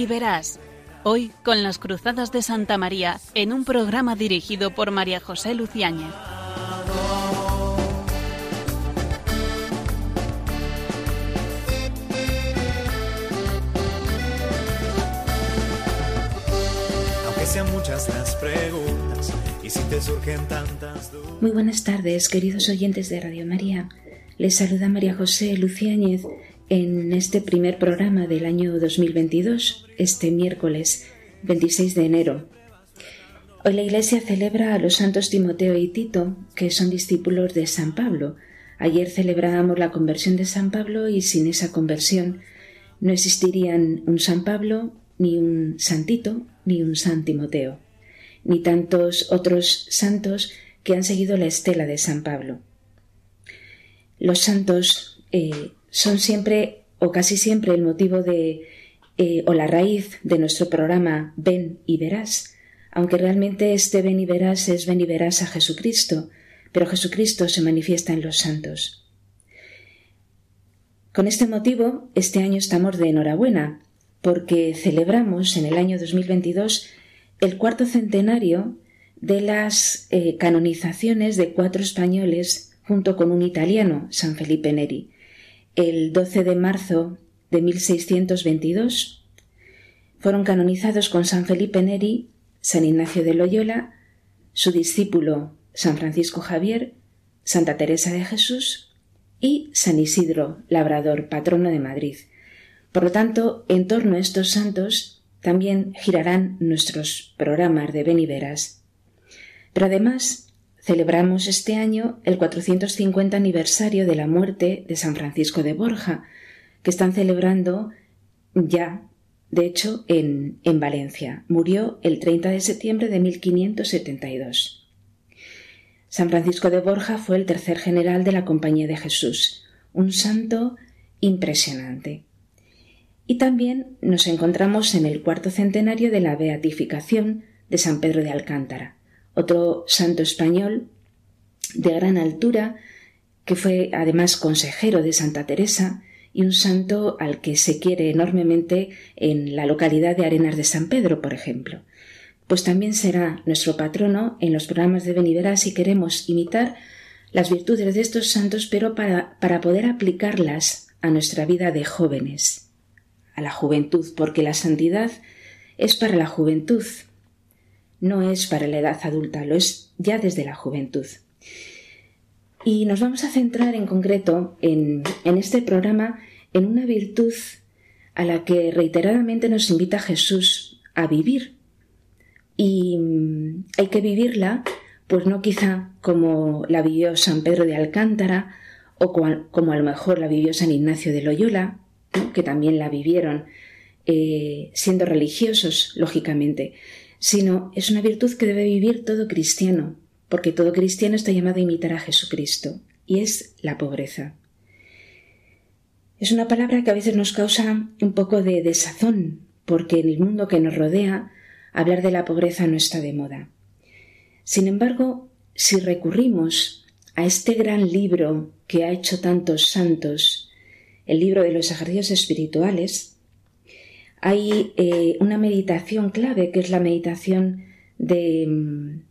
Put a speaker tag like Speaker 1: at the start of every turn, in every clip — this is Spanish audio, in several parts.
Speaker 1: y verás. Hoy con las Cruzadas de Santa María en un programa dirigido por María José Luciáñez.
Speaker 2: Aunque sean muchas las preguntas y si te surgen tantas dudas.
Speaker 3: Muy buenas tardes, queridos oyentes de Radio María. Les saluda María José Luciáñez en este primer programa del año 2022, este miércoles 26 de enero. Hoy la Iglesia celebra a los santos Timoteo y Tito, que son discípulos de San Pablo. Ayer celebrábamos la conversión de San Pablo y sin esa conversión no existirían un San Pablo, ni un Santito, ni un San Timoteo, ni tantos otros santos que han seguido la estela de San Pablo. Los santos eh, son siempre o casi siempre el motivo de eh, o la raíz de nuestro programa Ven y verás, aunque realmente este Ven y verás es Ven y verás a Jesucristo, pero Jesucristo se manifiesta en los santos. Con este motivo, este año estamos de enhorabuena, porque celebramos en el año 2022 el cuarto centenario de las eh, canonizaciones de cuatro españoles junto con un italiano, San Felipe Neri el 12 de marzo de 1622. Fueron canonizados con San Felipe Neri, San Ignacio de Loyola, su discípulo San Francisco Javier, Santa Teresa de Jesús y San Isidro, labrador, patrono de Madrid. Por lo tanto, en torno a estos santos también girarán nuestros programas de Beniveras. Pero además Celebramos este año el 450 aniversario de la muerte de San Francisco de Borja, que están celebrando ya, de hecho, en, en Valencia. Murió el 30 de septiembre de 1572. San Francisco de Borja fue el tercer general de la Compañía de Jesús, un santo impresionante. Y también nos encontramos en el cuarto centenario de la beatificación de San Pedro de Alcántara otro santo español de gran altura, que fue además consejero de Santa Teresa y un santo al que se quiere enormemente en la localidad de Arenas de San Pedro, por ejemplo. Pues también será nuestro patrono en los programas de Benivera si queremos imitar las virtudes de estos santos, pero para, para poder aplicarlas a nuestra vida de jóvenes, a la juventud, porque la santidad es para la juventud, no es para la edad adulta, lo es ya desde la juventud. Y nos vamos a centrar en concreto en, este programa en una virtud a la que reiteradamente nos invita Jesús a vivir. Y mm, hay que vivirla, pues no quizá como la vivió San Pedro de Alcántara o como, a lo mejor la vivió San Ignacio de Loyola, que también la vivieron eh, siendo religiosos, lógicamente, sino es una virtud que debe vivir todo cristiano, porque todo cristiano está llamado a imitar a Jesucristo, y es la pobreza. Es una palabra que a veces nos causa un poco de desazón, porque en el mundo que nos rodea hablar de la pobreza no está de moda. Sin embargo, si recurrimos a este gran libro que ha hecho tantos santos, el libro de los ejercicios espirituales, hay eh, una meditación clave que es la meditación de, mm,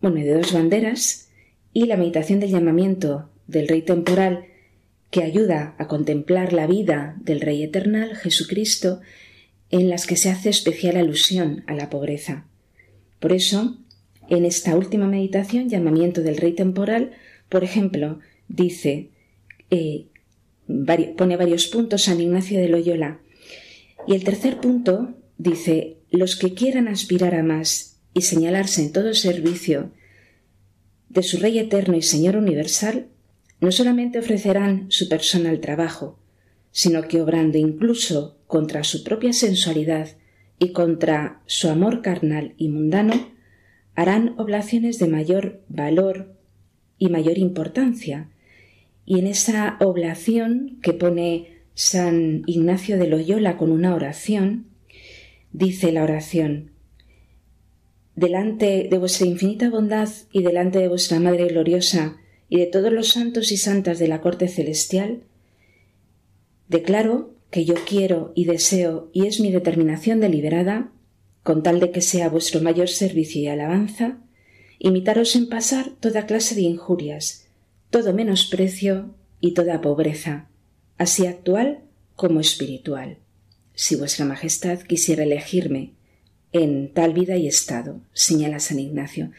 Speaker 3: bueno, de dos banderas y la meditación del llamamiento del Rey temporal que ayuda a contemplar la vida del Rey eternal, Jesucristo, en las que se hace especial alusión a la pobreza. Por eso, en esta última meditación, llamamiento del Rey temporal, por ejemplo, dice, eh, pone varios puntos San Ignacio de Loyola, y el tercer punto dice, los que quieran aspirar a más y señalarse en todo servicio de su Rey eterno y Señor universal, no solamente ofrecerán su persona al trabajo, sino que obrando incluso contra su propia sensualidad y contra su amor carnal y mundano, harán oblaciones de mayor valor y mayor importancia. Y en esa oblación que pone San Ignacio de Loyola con una oración, dice la oración, Delante de vuestra infinita bondad y delante de vuestra Madre gloriosa y de todos los santos y santas de la corte celestial, declaro que yo quiero y deseo y es mi determinación deliberada, con tal de que sea vuestro mayor servicio y alabanza, imitaros en pasar toda clase de injurias, todo menosprecio y toda pobreza, así actual como espiritual, si vuestra Majestad quisiera elegirme en tal vida y estado, señala San Ignacio,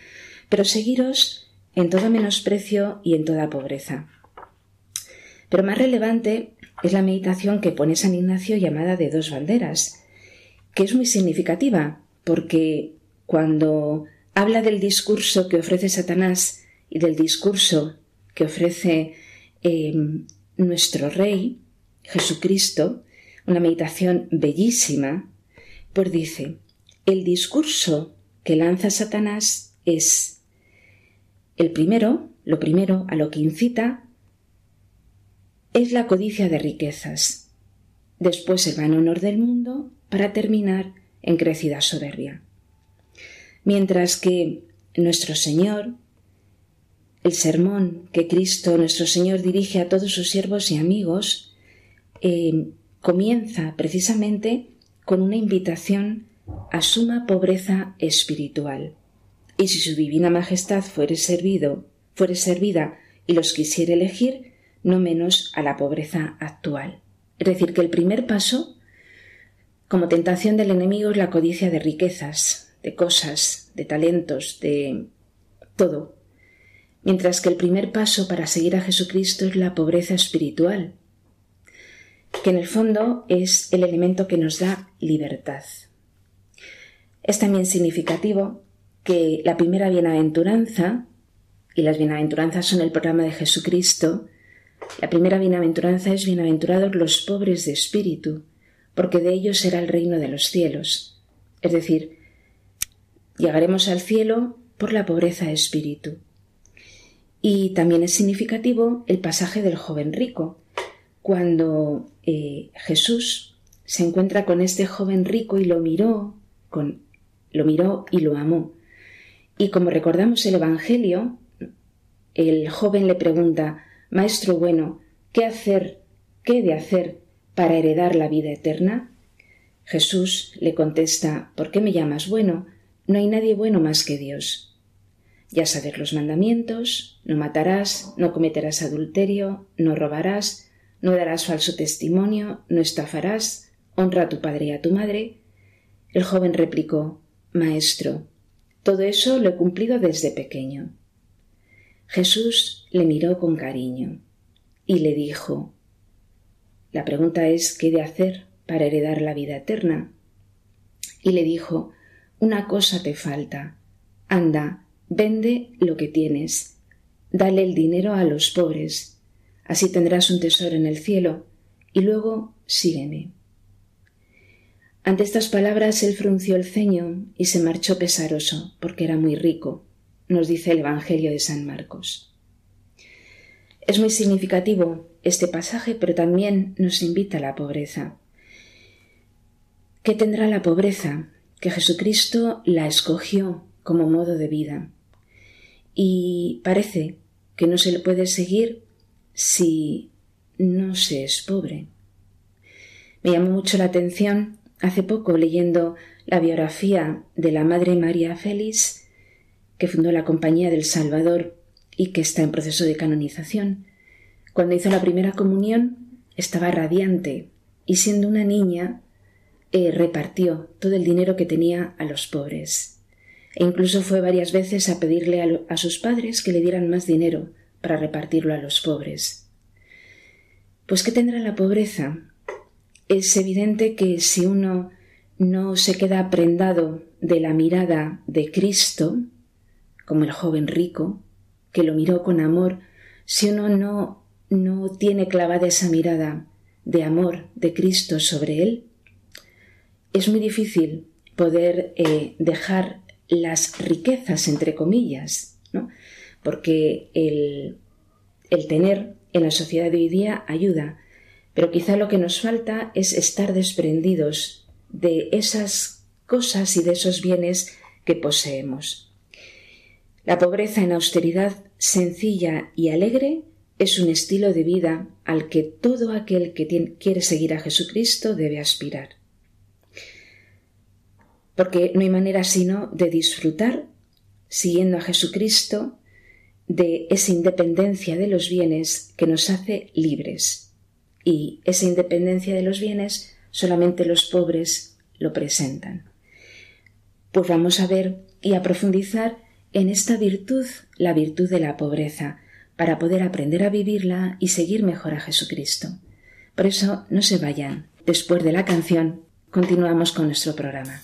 Speaker 3: pero seguiros en todo menosprecio y en toda pobreza. Pero más relevante es la meditación que pone San Ignacio llamada de dos banderas, que es muy significativa, porque cuando habla del discurso que ofrece Satanás y del discurso que ofrece eh, nuestro Rey, Jesucristo, una meditación bellísima, pues dice, el discurso que lanza Satanás es el primero, lo primero a lo que incita es la codicia de riquezas, después el van honor del mundo, para terminar en crecida soberbia. Mientras que nuestro Señor, el sermón que Cristo nuestro Señor dirige a todos sus siervos y amigos, eh, comienza precisamente con una invitación a suma pobreza espiritual. Y si su divina majestad fuere servido, fuere servida y los quisiera elegir, no menos a la pobreza actual. Es decir, que el primer paso, como tentación del enemigo, es la codicia de riquezas, de cosas, de talentos, de todo. Mientras que el primer paso para seguir a Jesucristo es la pobreza espiritual, que en el fondo es el elemento que nos da libertad. Es también significativo que la primera bienaventuranza, y las bienaventuranzas son el programa de Jesucristo, la primera bienaventuranza es bienaventurados los pobres de espíritu, porque de ellos será el reino de los cielos. Es decir, llegaremos al cielo por la pobreza de espíritu. Y también es significativo el pasaje del joven rico, cuando eh, Jesús se encuentra con este joven rico y lo miró, con, lo miró y lo amó. Y como recordamos el Evangelio, el joven le pregunta, Maestro bueno, ¿qué hacer, qué he de hacer para heredar la vida eterna? Jesús le contesta, ¿por qué me llamas bueno? No hay nadie bueno más que Dios. Ya sabes los mandamientos, no matarás, no cometerás adulterio, no robarás, no darás falso testimonio, no estafarás, honra a tu padre y a tu madre. El joven replicó, Maestro, todo eso lo he cumplido desde pequeño. Jesús le miró con cariño y le dijo La pregunta es ¿qué de hacer para heredar la vida eterna? Y le dijo Una cosa te falta. Anda, vende lo que tienes. Dale el dinero a los pobres. Así tendrás un tesoro en el cielo. Y luego sígueme. Ante estas palabras él frunció el ceño y se marchó pesaroso, porque era muy rico nos dice el Evangelio de San Marcos. Es muy significativo este pasaje, pero también nos invita a la pobreza. ¿Qué tendrá la pobreza? Que Jesucristo la escogió como modo de vida. Y parece que no se le puede seguir si no se es pobre. Me llamó mucho la atención hace poco leyendo la biografía de la Madre María Félix que fundó la Compañía del Salvador y que está en proceso de canonización. Cuando hizo la primera comunión estaba radiante y siendo una niña eh, repartió todo el dinero que tenía a los pobres. E incluso fue varias veces a pedirle a, sus padres que le dieran más dinero para repartirlo a los pobres. Pues ¿qué tendrá la pobreza? Es evidente que si uno no se queda prendado de la mirada de Cristo, como el joven rico, que lo miró con amor, si uno no, no tiene clavada esa mirada de amor de Cristo sobre él, es muy difícil poder eh, dejar las riquezas, entre comillas, ¿no? porque el, el tener en la sociedad de hoy día ayuda, pero quizá lo que nos falta es estar desprendidos de esas cosas y de esos bienes que poseemos. La pobreza en austeridad sencilla y alegre es un estilo de vida al que todo aquel que quiere seguir a Jesucristo debe aspirar. Porque no hay manera sino de disfrutar, siguiendo a Jesucristo, de esa independencia de los bienes que nos hace libres. Y esa independencia de los bienes solamente los pobres lo presentan. Pues vamos a ver y a profundizar en esta virtud, la virtud de la pobreza, para poder aprender a vivirla y seguir mejor a Jesucristo. Por eso no se vayan. Después de la canción, continuamos con nuestro programa.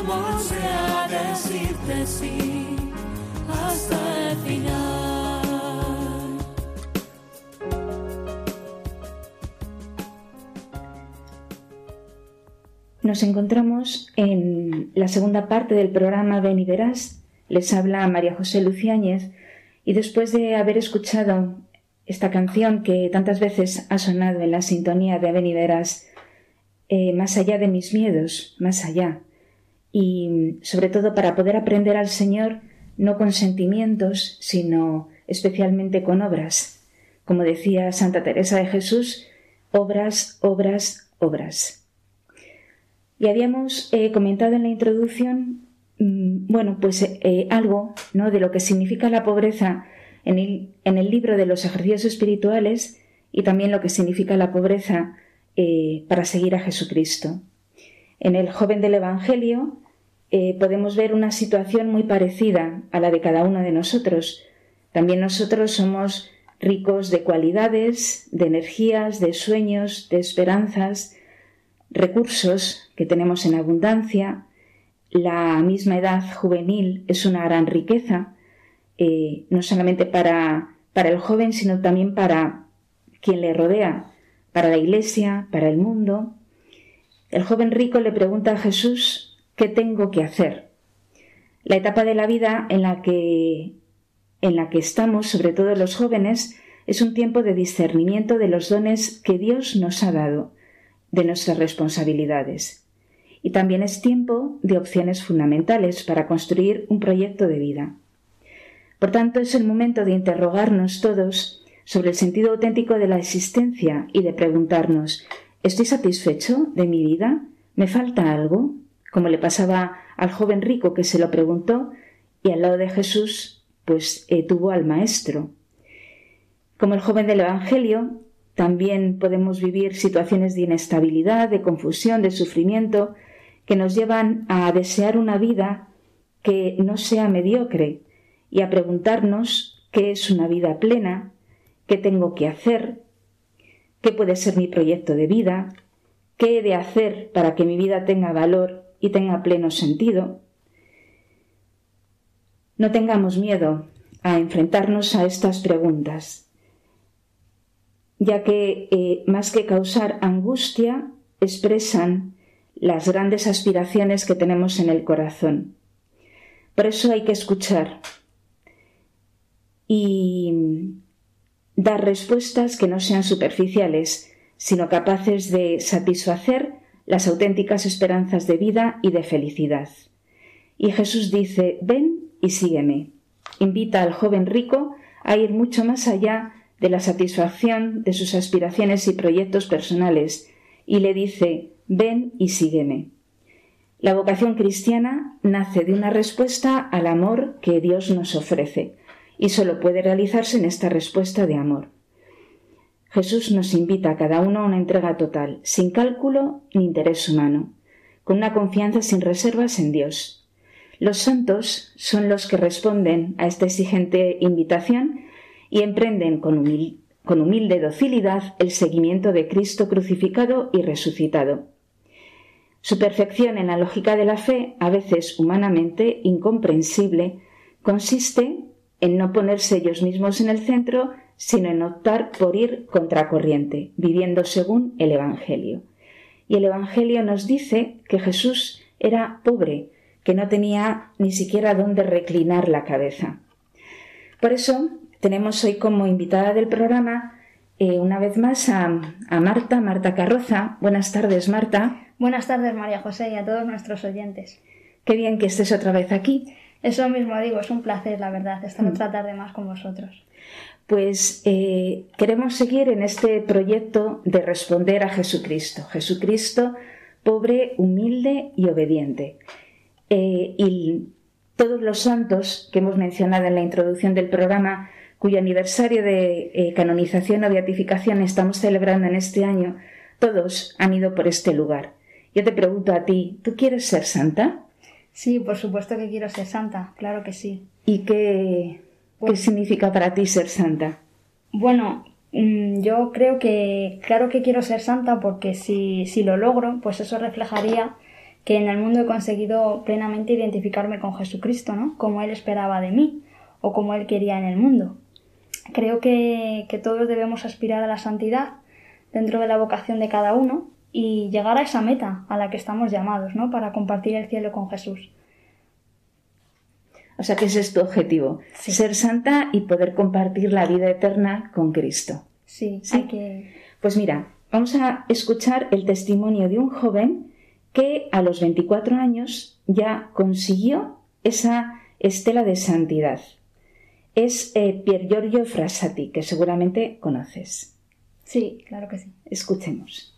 Speaker 4: amor sea decirte sí hasta el final.
Speaker 3: Nos encontramos en la segunda parte del programa Ven y Verás. Les habla María José Luciáñez y después de haber escuchado esta canción que tantas veces ha sonado en la sintonía de Ven y Verás, eh, más allá de mis miedos, más allá, y sobre todo para poder aprender al Señor no con sentimientos, sino especialmente con obras. Como decía Santa Teresa de Jesús, obras, obras, obras. Y habíamos eh, comentado en la introducción, mm, bueno, pues eh, algo ¿no? de lo que significa la pobreza en el, en el, libro de los ejercicios espirituales y también lo que significa la pobreza eh, para seguir a Jesucristo. En el joven del Evangelio eh, podemos ver una situación muy parecida a la de cada uno de nosotros. También nosotros somos ricos de cualidades, de energías, de sueños, de esperanzas, recursos que tenemos en abundancia. La misma edad juvenil es una gran riqueza, eh, no solamente para, para el joven, sino también para quien le rodea, para la iglesia, para el mundo. El joven rico le pregunta a Jesús, ¿qué tengo que hacer? La etapa de la vida en la que, en la que estamos, sobre todo los jóvenes, es un tiempo de discernimiento de los dones que Dios nos ha dado, de nuestras responsabilidades. Y también es tiempo de opciones fundamentales para construir un proyecto de vida. Por tanto, es el momento de interrogarnos todos sobre el sentido auténtico de la existencia y de preguntarnos ¿Estoy satisfecho de mi vida? ¿Me falta algo? Como le pasaba al joven rico que se lo preguntó y al lado de Jesús pues eh, tuvo al maestro. Como el joven del Evangelio, también podemos vivir situaciones de inestabilidad, de confusión, de sufrimiento, que nos llevan a desear una vida que no sea mediocre y a preguntarnos qué es una vida plena, qué tengo que hacer, qué puede ser mi proyecto de vida, qué he de hacer para que mi vida tenga valor y tenga pleno sentido. No tengamos miedo a enfrentarnos a estas preguntas, ya que eh, más que causar angustia, expresan las grandes aspiraciones que tenemos en el corazón. Por eso hay que escuchar y dar respuestas que no sean superficiales, sino capaces de satisfacer las auténticas esperanzas de vida y de felicidad. Y Jesús dice, ven y sígueme. Invita al joven rico a ir mucho más allá de la satisfacción de sus aspiraciones y proyectos personales y le dice ven y sígueme. La vocación cristiana nace de una respuesta al amor que Dios nos ofrece y solo puede realizarse en esta respuesta de amor. Jesús nos invita a cada uno a una entrega total, sin cálculo ni interés humano, con una confianza sin reservas en Dios. Los santos son los que responden a esta exigente invitación y emprenden con, humilde docilidad el seguimiento de Cristo crucificado y resucitado. Su perfección en la lógica de la fe, a veces humanamente incomprensible, consiste en no ponerse ellos mismos en el centro, sino en optar por ir contracorriente, viviendo según el Evangelio. Y el Evangelio nos dice que Jesús era pobre, que no tenía ni siquiera dónde reclinar la cabeza. Por eso tenemos hoy como invitada del programa eh, una vez más a, a Marta, Marta Carroza. Buenas tardes, Marta.
Speaker 5: Buenas tardes, María José, y a todos nuestros oyentes.
Speaker 3: Qué bien que estés otra vez aquí.
Speaker 5: Eso mismo digo, es un placer, la verdad, estar mm. otra tarde más con vosotros.
Speaker 3: Pues eh, queremos seguir en este proyecto de responder a Jesucristo. Jesucristo, pobre, humilde y obediente. Eh, y todos los santos que hemos mencionado en la introducción del programa, cuyo aniversario de eh, canonización o beatificación estamos celebrando en este año, todos han ido por este lugar. Yo te pregunto a ti, ¿tú quieres ser santa?
Speaker 5: Sí, por supuesto que quiero ser santa, claro que sí.
Speaker 3: ¿Y qué, pues significa para ti ser santa?
Speaker 5: Bueno, mm, yo creo que, claro que quiero ser santa porque si, si lo logro, pues eso reflejaría que en el mundo he conseguido plenamente identificarme con Jesucristo, ¿no? Como Él esperaba de mí o como Él quería en el mundo. Creo que, que todos debemos aspirar a la santidad dentro de la vocación de cada uno y llegar a esa meta a la que estamos llamados, ¿no? Para compartir el cielo con Jesús.
Speaker 3: O sea que ese es tu objetivo, ser santa y poder compartir la vida eterna con Cristo.
Speaker 5: Sí, sí. que...
Speaker 3: Pues mira, vamos a escuchar el testimonio de un joven que a los 24 años ya consiguió esa estela de santidad. Es eh, Pier Giorgio Frassati, que seguramente conoces.
Speaker 5: Sí, claro que sí.
Speaker 3: Escuchemos.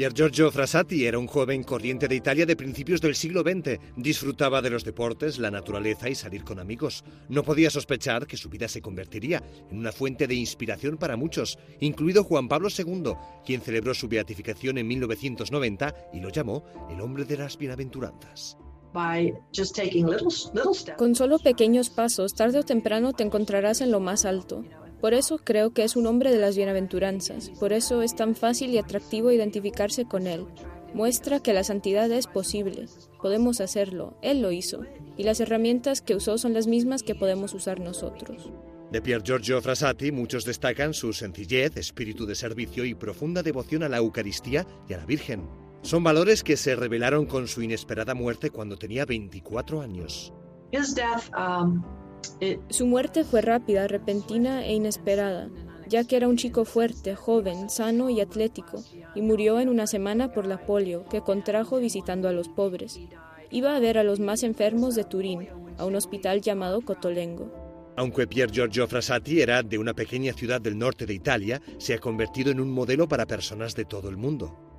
Speaker 6: Pier Giorgio Frassati era un joven corriente de Italia de principios del siglo XX. Disfrutaba de los deportes, la naturaleza y salir con amigos. No podía sospechar que su vida se convertiría en una fuente de inspiración para muchos, incluido Juan Pablo II, quien celebró su beatificación en 1990 y lo llamó el hombre de las bienaventuranzas.
Speaker 7: Con solo pequeños pasos, tarde o temprano te encontrarás en lo más alto. Por eso creo que es un hombre de las bienaventuranzas, por eso es tan fácil y atractivo identificarse con él. Muestra que la santidad es posible, podemos hacerlo, él lo hizo, y las herramientas que usó son las mismas que podemos usar nosotros.
Speaker 6: De Pier Giorgio Frassati muchos destacan su sencillez, espíritu de servicio y profunda devoción a la Eucaristía y a la Virgen. Son valores que se revelaron con su inesperada muerte cuando tenía 24 años.
Speaker 7: Um, su muerte fue rápida, repentina e inesperada, ya que era un chico fuerte, joven, sano y atlético, y murió en una semana por la polio que contrajo visitando a los pobres. Iba a ver a los más enfermos de Turín, a un hospital llamado Cotolengo.
Speaker 6: Aunque Pier Giorgio Frassati era de una pequeña ciudad del norte de Italia, se ha convertido en un modelo para personas de todo el mundo.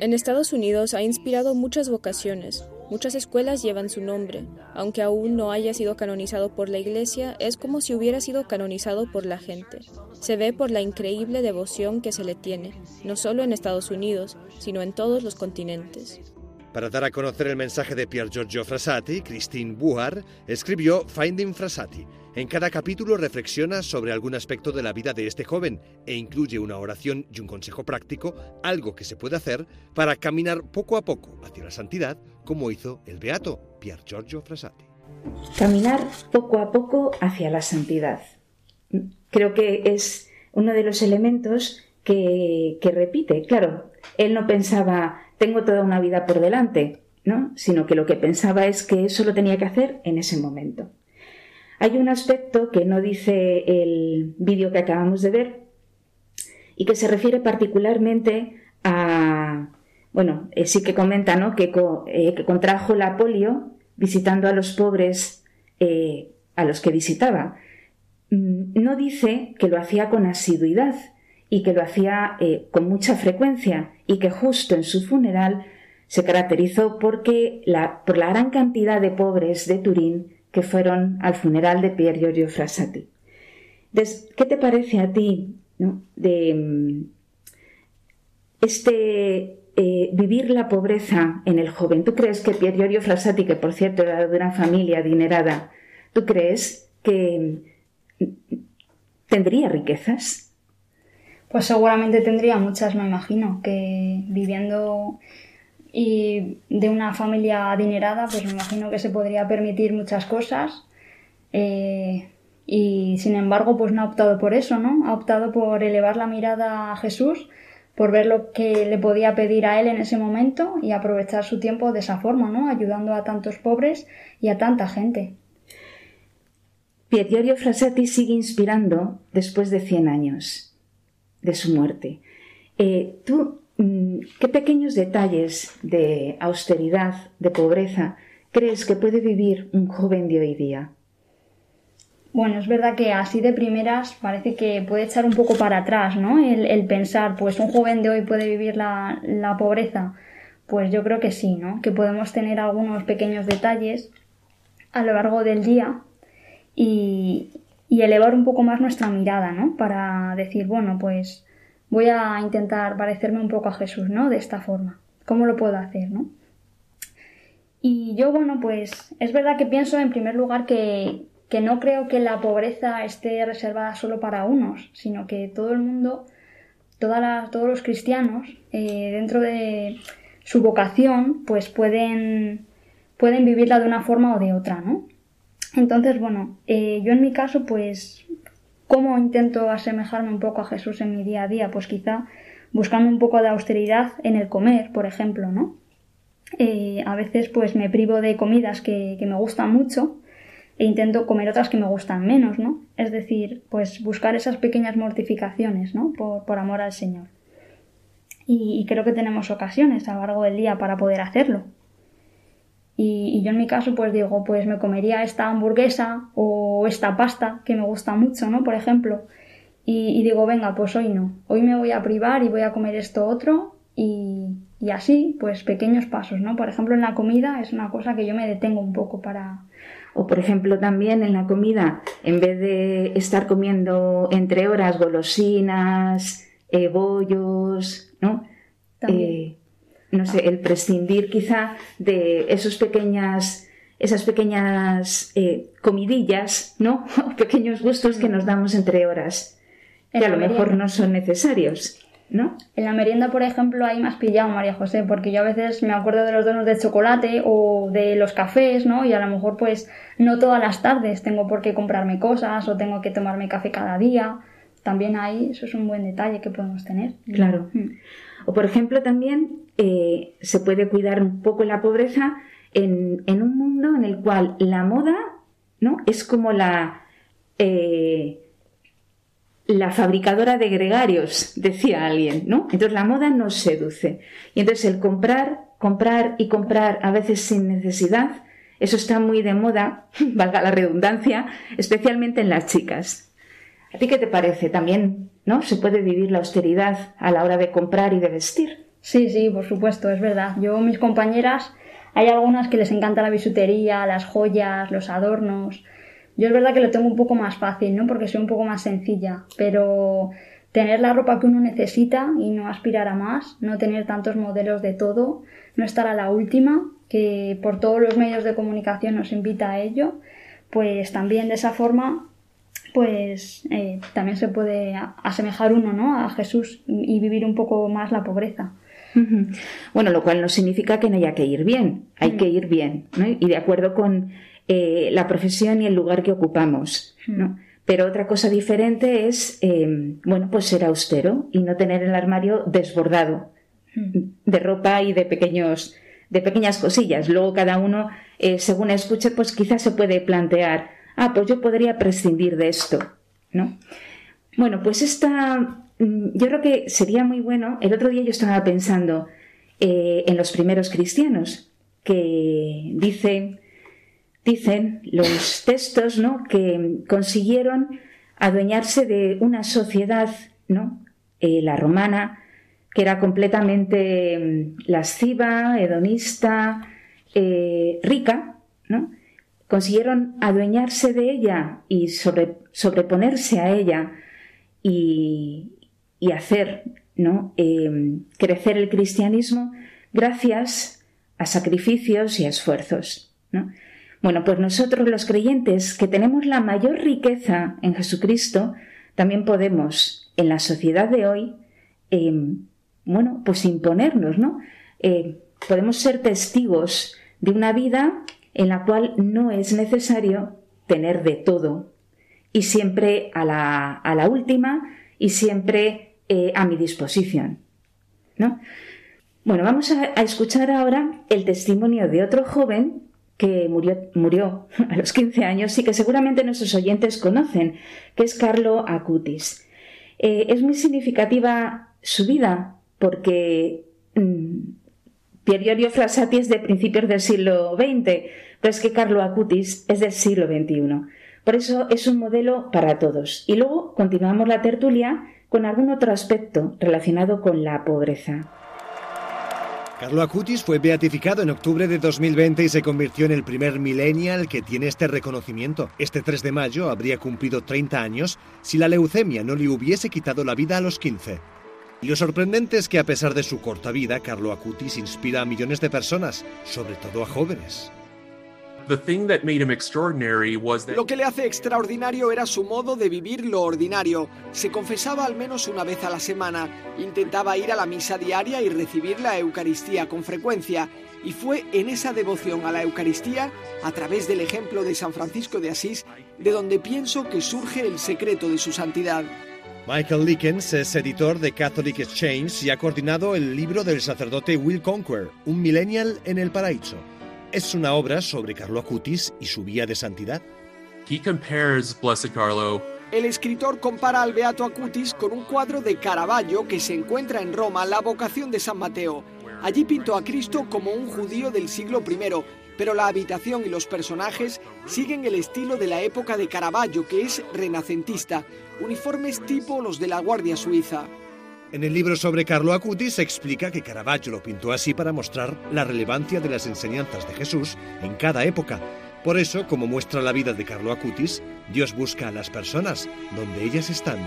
Speaker 7: En Estados Unidos ha inspirado muchas vocaciones. Muchas escuelas llevan su nombre. Aunque aún no haya sido canonizado por la Iglesia, es como si hubiera sido canonizado por la gente. Se ve por la increíble devoción que se le tiene, no solo en Estados Unidos, sino en todos los continentes.
Speaker 6: Para dar a conocer el mensaje de Pier Giorgio Frassati, Christine Buar escribió Finding Frassati, en cada capítulo reflexiona sobre algún aspecto de la vida de este joven e incluye una oración y un consejo práctico, algo que se puede hacer para caminar poco a poco hacia la santidad, como hizo el beato Pier Giorgio Frassati.
Speaker 3: Caminar poco a poco hacia la santidad. Creo que es uno de los elementos que, repite. Claro, él no pensaba, tengo toda una vida por delante, ¿no? sino que lo que pensaba es que eso lo tenía que hacer en ese momento. Hay un aspecto que no dice el vídeo que acabamos de ver y que se refiere particularmente a, bueno, eh, sí que comenta, ¿no? Que, eh, que, contrajo la polio visitando a los pobres eh, a los que visitaba. Mm, no dice que lo hacía con asiduidad y que lo hacía con mucha frecuencia y que justo en su funeral se caracterizó porque por la gran cantidad de pobres de Turín que fueron al funeral de Pier Giorgio Frassati. ¿Qué te parece a ti de mm, este eh, vivir la pobreza en el joven? ¿Tú crees que Pier Giorgio Frassati, que por cierto era de una familia adinerada, ¿tú crees que mm, tendría riquezas?
Speaker 5: Pues seguramente tendría muchas, me imagino, que viviendo y de una familia adinerada, pues me imagino que se podría permitir muchas cosas. Eh, y sin embargo, pues no ha optado por eso, ¿no? Ha optado por elevar la mirada a Jesús, por ver lo que le podía pedir a él en ese momento y aprovechar su tiempo de esa forma, ¿no? Ayudando a tantos pobres y a tanta gente.
Speaker 3: Pietro Frasetti sigue inspirando después de 100 años de su muerte. Eh, ¿Tú ¿Qué pequeños detalles de austeridad, de pobreza, crees que puede vivir un joven de hoy día?
Speaker 5: Bueno, es verdad que así de primeras parece que puede echar un poco para atrás, ¿no? El, pensar, pues un joven de hoy puede vivir la, pobreza. Pues yo creo que sí, ¿no? Que podemos tener algunos pequeños detalles a lo largo del día y, y elevar un poco más nuestra mirada, ¿no? Para decir, bueno, pues voy a intentar parecerme un poco a Jesús, ¿no? De esta forma. ¿Cómo lo puedo hacer, no? Y yo, bueno, pues es verdad que pienso en primer lugar que, no creo que la pobreza esté reservada solo para unos, sino que todo el mundo, todos los cristianos, eh, dentro de su vocación, pues pueden, pueden vivirla de una forma o de otra, ¿no? Entonces, bueno, eh, yo en mi caso, pues ¿Cómo intento asemejarme un poco a Jesús en mi día a día? Pues quizá buscando un poco de austeridad en el comer, por ejemplo, ¿no? Eh, a veces pues me privo de comidas que, me gustan mucho e intento comer otras que me gustan menos, ¿no? Es decir, pues buscar esas pequeñas mortificaciones, ¿no? Por, amor al Señor. y, creo que tenemos ocasiones a lo largo del día para poder hacerlo. Y, yo en mi caso pues digo, pues me comería esta hamburguesa o esta pasta que me gusta mucho, ¿no? Por ejemplo. Y, digo, venga, pues hoy no. Hoy me voy a privar y voy a comer esto otro y, y, así, pues pequeños pasos, ¿no? Por ejemplo, en la comida es una cosa que yo me detengo un poco para...
Speaker 3: O por ejemplo, también en la comida, en vez de estar comiendo entre horas golosinas, eh, bollos, ¿no? Eh, no sé, el prescindir quizá de esos pequeñas, esas pequeñas eh, comidillas, ¿no? pequeños gustos que nos damos entre horas, que a lo mejor no son necesarios. ¿No?
Speaker 5: En la merienda, por ejemplo, me has pillado, María José, porque yo a veces me acuerdo de los donos de chocolate o de los cafés, ¿no? Y a lo mejor, pues, no todas las tardes tengo por qué comprarme cosas o tengo que tomarme café cada día. También ahí, eso es un buen detalle que podemos tener.
Speaker 3: Claro. Mm. O, por ejemplo, también eh, se puede cuidar un poco la pobreza en, un mundo en el cual la moda ¿no? es como la, eh, la fabricadora de gregarios, decía alguien, ¿no? Entonces la moda nos seduce. Y entonces el comprar, comprar y comprar a veces sin necesidad, eso está muy de moda, valga la redundancia, especialmente en las chicas. ¿A ti qué te parece? También, ¿no? Se puede vivir la austeridad a la hora de comprar y de vestir.
Speaker 5: Sí, sí, por supuesto, es verdad. Yo, mis compañeras, hay algunas que les encanta la bisutería, las joyas, los adornos. Yo es verdad que lo tengo un poco más fácil, ¿no? Porque soy un poco más sencilla, pero tener la ropa que uno necesita y no aspirar a más, no tener tantos modelos de todo, no estar a la última, que por todos los medios de comunicación nos invita a ello, pues también de esa forma pues eh, también se puede asemejar uno ¿no? a Jesús y vivir un poco más la pobreza.
Speaker 3: Bueno, lo cual no significa que no haya que ir bien, hay que ir bien, ¿no? Y de acuerdo con eh, la profesión y el lugar que ocupamos, ¿no? Pero otra cosa diferente es, em, bueno, pues ser austero y no tener el armario desbordado de ropa y de pequeños, de pequeñas cosillas. Luego cada uno, eh, según escuche, pues quizás se puede plantear, ah, pues yo podría prescindir de esto, ¿no? Bueno, pues esta Mm, yo creo que sería muy bueno, el otro día yo estaba pensando, eh, en los primeros cristianos, que dicen, dicen los textos ¿no? que consiguieron adueñarse de una sociedad, ¿no? Eh, la romana, que era completamente mm, lasciva, hedonista, eh, rica, ¿no? consiguieron adueñarse de ella y sobreponerse a ella y, hacer ¿no? Em, crecer el cristianismo gracias a sacrificios y a esfuerzos. Bueno, pues nosotros los creyentes que tenemos la mayor riqueza en Jesucristo, también podemos en la sociedad de hoy, em, bueno, pues imponernos, ¿no? Eh, podemos ser testigos de una vida en la cual no es necesario tener de todo y siempre a la, a la última y siempre eh, a mi disposición. ¿no? Bueno, vamos a, escuchar ahora el testimonio de otro joven que murió, murió, a los 15 años y que seguramente nuestros oyentes conocen, que es Carlo Acutis. Eh, es muy significativa su vida porque mm, Pier Giorgio Frassati es de principios del siglo XX, pero es que Carlo Acutis es del siglo XXI. Por eso es un modelo para todos. Y luego continuamos la tertulia con algún otro aspecto relacionado con la pobreza.
Speaker 6: Carlo Acutis fue beatificado en octubre de 2020 y se convirtió en el primer millennial que tiene este reconocimiento. Este 3 de mayo habría cumplido 30 años si la leucemia no le hubiese quitado la vida a los 15. Y lo sorprendente es que a pesar de su corta vida, Carlo Acutis inspira a millones de personas, sobre todo a jóvenes.
Speaker 8: Lo que le hace extraordinario era su modo de vivir lo ordinario. Se confesaba al menos una vez a la semana, intentaba ir a la misa diaria y recibir la Eucaristía con frecuencia. Y fue en esa devoción a la Eucaristía, a través del ejemplo de San Francisco de Asís, de donde pienso que surge el secreto de su santidad.
Speaker 6: Michael Lickens es editor de Catholic Exchange y ha coordinado el libro del sacerdote Will Conquer, Un Millennial en el Paraíso es una obra sobre Carlo Acutis y su vía de santidad.
Speaker 8: El escritor compara al Beato Acutis con un cuadro de Caravaggio que se encuentra en Roma, la vocación de San Mateo. Allí pintó a Cristo como un judío del siglo I, pero la habitación y los personajes siguen el estilo de la época de Caravaggio, que es renacentista, uniformes tipo los de la Guardia Suiza.
Speaker 6: En el libro sobre Carlo Acutis se explica que Caravaggio lo pintó así para mostrar la relevancia de las enseñanzas de Jesús en cada época. Por eso, como muestra la vida de Carlo Acutis, Dios busca a las personas donde ellas están.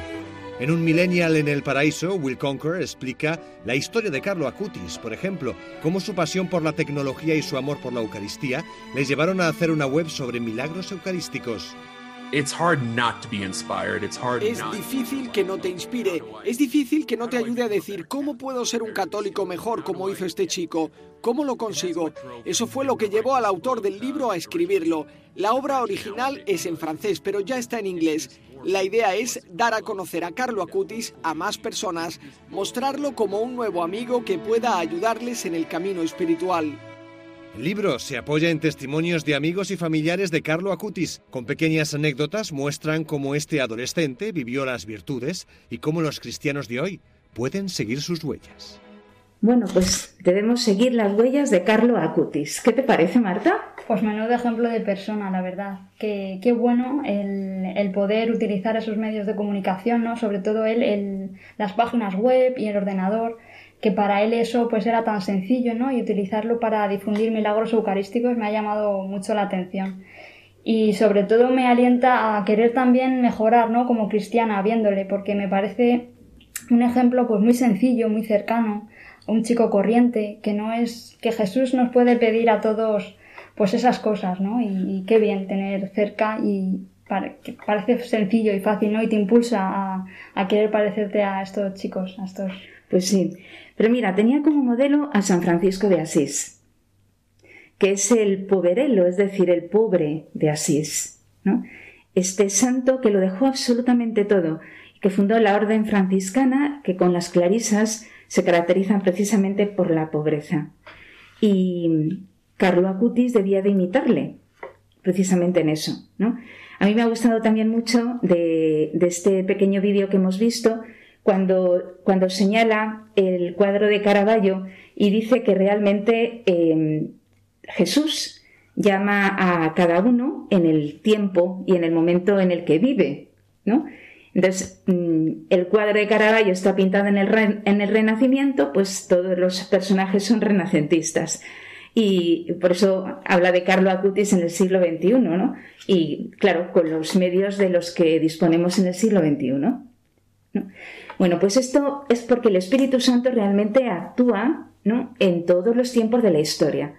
Speaker 6: En un Millennial en el Paraíso, Will Conquer explica la historia de Carlo Acutis, por ejemplo, cómo su pasión por la tecnología y su amor por la Eucaristía les llevaron a hacer una web sobre milagros eucarísticos.
Speaker 8: Es difícil que no te inspire, es difícil que no te ayude a decir cómo puedo ser un católico mejor como hizo este chico, cómo lo consigo. Eso fue lo que llevó al autor del libro a escribirlo. La obra original es en francés, pero ya está en inglés. La idea es dar a conocer a Carlo Acutis a más personas, mostrarlo como un nuevo amigo que pueda ayudarles en el camino espiritual.
Speaker 6: El libro se apoya en testimonios de amigos y familiares de Carlo Acutis. Con pequeñas anécdotas muestran cómo este adolescente vivió las virtudes y cómo los cristianos de hoy pueden seguir sus huellas.
Speaker 3: Bueno, pues debemos seguir las huellas de Carlo Acutis. ¿Qué te parece, Marta?
Speaker 5: Pues menudo ejemplo de persona, la verdad. Qué, qué bueno el, poder utilizar esos medios de comunicación, ¿no? Sobre todo él, las páginas web y el ordenador que para él eso pues era tan sencillo, ¿no? Y utilizarlo para difundir milagros eucarísticos me ha llamado mucho la atención. Y sobre todo me alienta a querer también mejorar, ¿no? Como cristiana viéndole, porque me parece un ejemplo pues muy sencillo, muy cercano, un chico corriente, que no es que Jesús nos puede pedir a todos pues esas cosas, ¿no? Y, qué bien tener cerca y parece sencillo y fácil, ¿no? Y te impulsa a, a querer parecerte a estos chicos, a estos
Speaker 3: pues sí. Pero mira, tenía como modelo a San Francisco de Asís, que es el poverelo, es decir, el pobre de Asís, ¿no? Este santo que lo dejó absolutamente todo que fundó la orden franciscana que con las clarisas se caracterizan precisamente por la pobreza. Y Carlo Acutis debía de imitarle precisamente en eso, ¿no? A mí me ha gustado también mucho de, de este pequeño vídeo que hemos visto cuando, cuando señala el cuadro de Caravaggio y dice que realmente em, Jesús llama a cada uno en el tiempo y en el momento en el que vive, ¿no? Entonces, mm, el cuadro de Caravaggio está pintado en el, en el Renacimiento, pues todos los personajes son renacentistas. Y por eso habla de Carlo Acutis en el siglo XXI, ¿no? Y claro, con los medios de los que disponemos en el siglo XXI. ¿no? Bueno, pues esto es porque el Espíritu Santo realmente actúa ¿no? en todos los tiempos de la historia.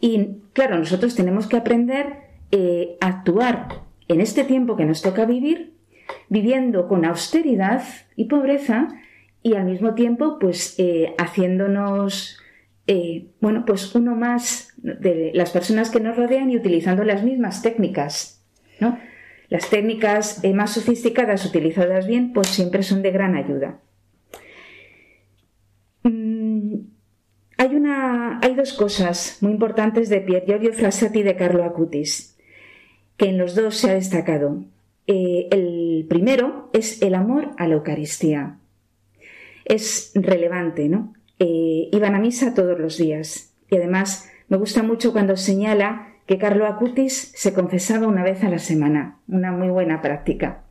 Speaker 3: Y claro, nosotros tenemos que aprender eh, a actuar en este tiempo que nos toca vivir, viviendo con austeridad y pobreza y al mismo tiempo pues eh, haciéndonos eh, bueno, pues uno más de las personas que nos rodean y utilizando las mismas técnicas, ¿no? Las técnicas eh, más sofisticadas utilizadas bien, pues siempre son de gran ayuda. Mm, hay, una, hay dos cosas muy importantes de Pier Giorgio Frassati y de Carlo Acutis, que en los dos se ha destacado. Eh, el primero es el amor a la Eucaristía. Es relevante, ¿no? Eh, iban a misa todos los días. Y además me gusta mucho cuando señala que Carlo Acutis se confesaba una vez a la semana, una muy buena práctica.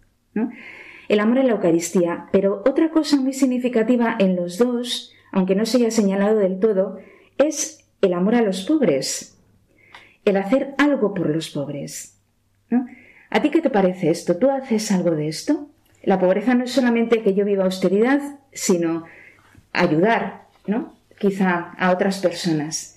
Speaker 3: El amor a la Eucaristía, pero otra cosa muy significativa en los dos, aunque no se haya señalado del todo, es el amor a los pobres, el hacer algo por los pobres. ¿A ti qué te parece esto? ¿Tú haces algo de esto? La pobreza no es solamente que yo viva austeridad, sino ayudar, ¿no? Quizá a otras personas.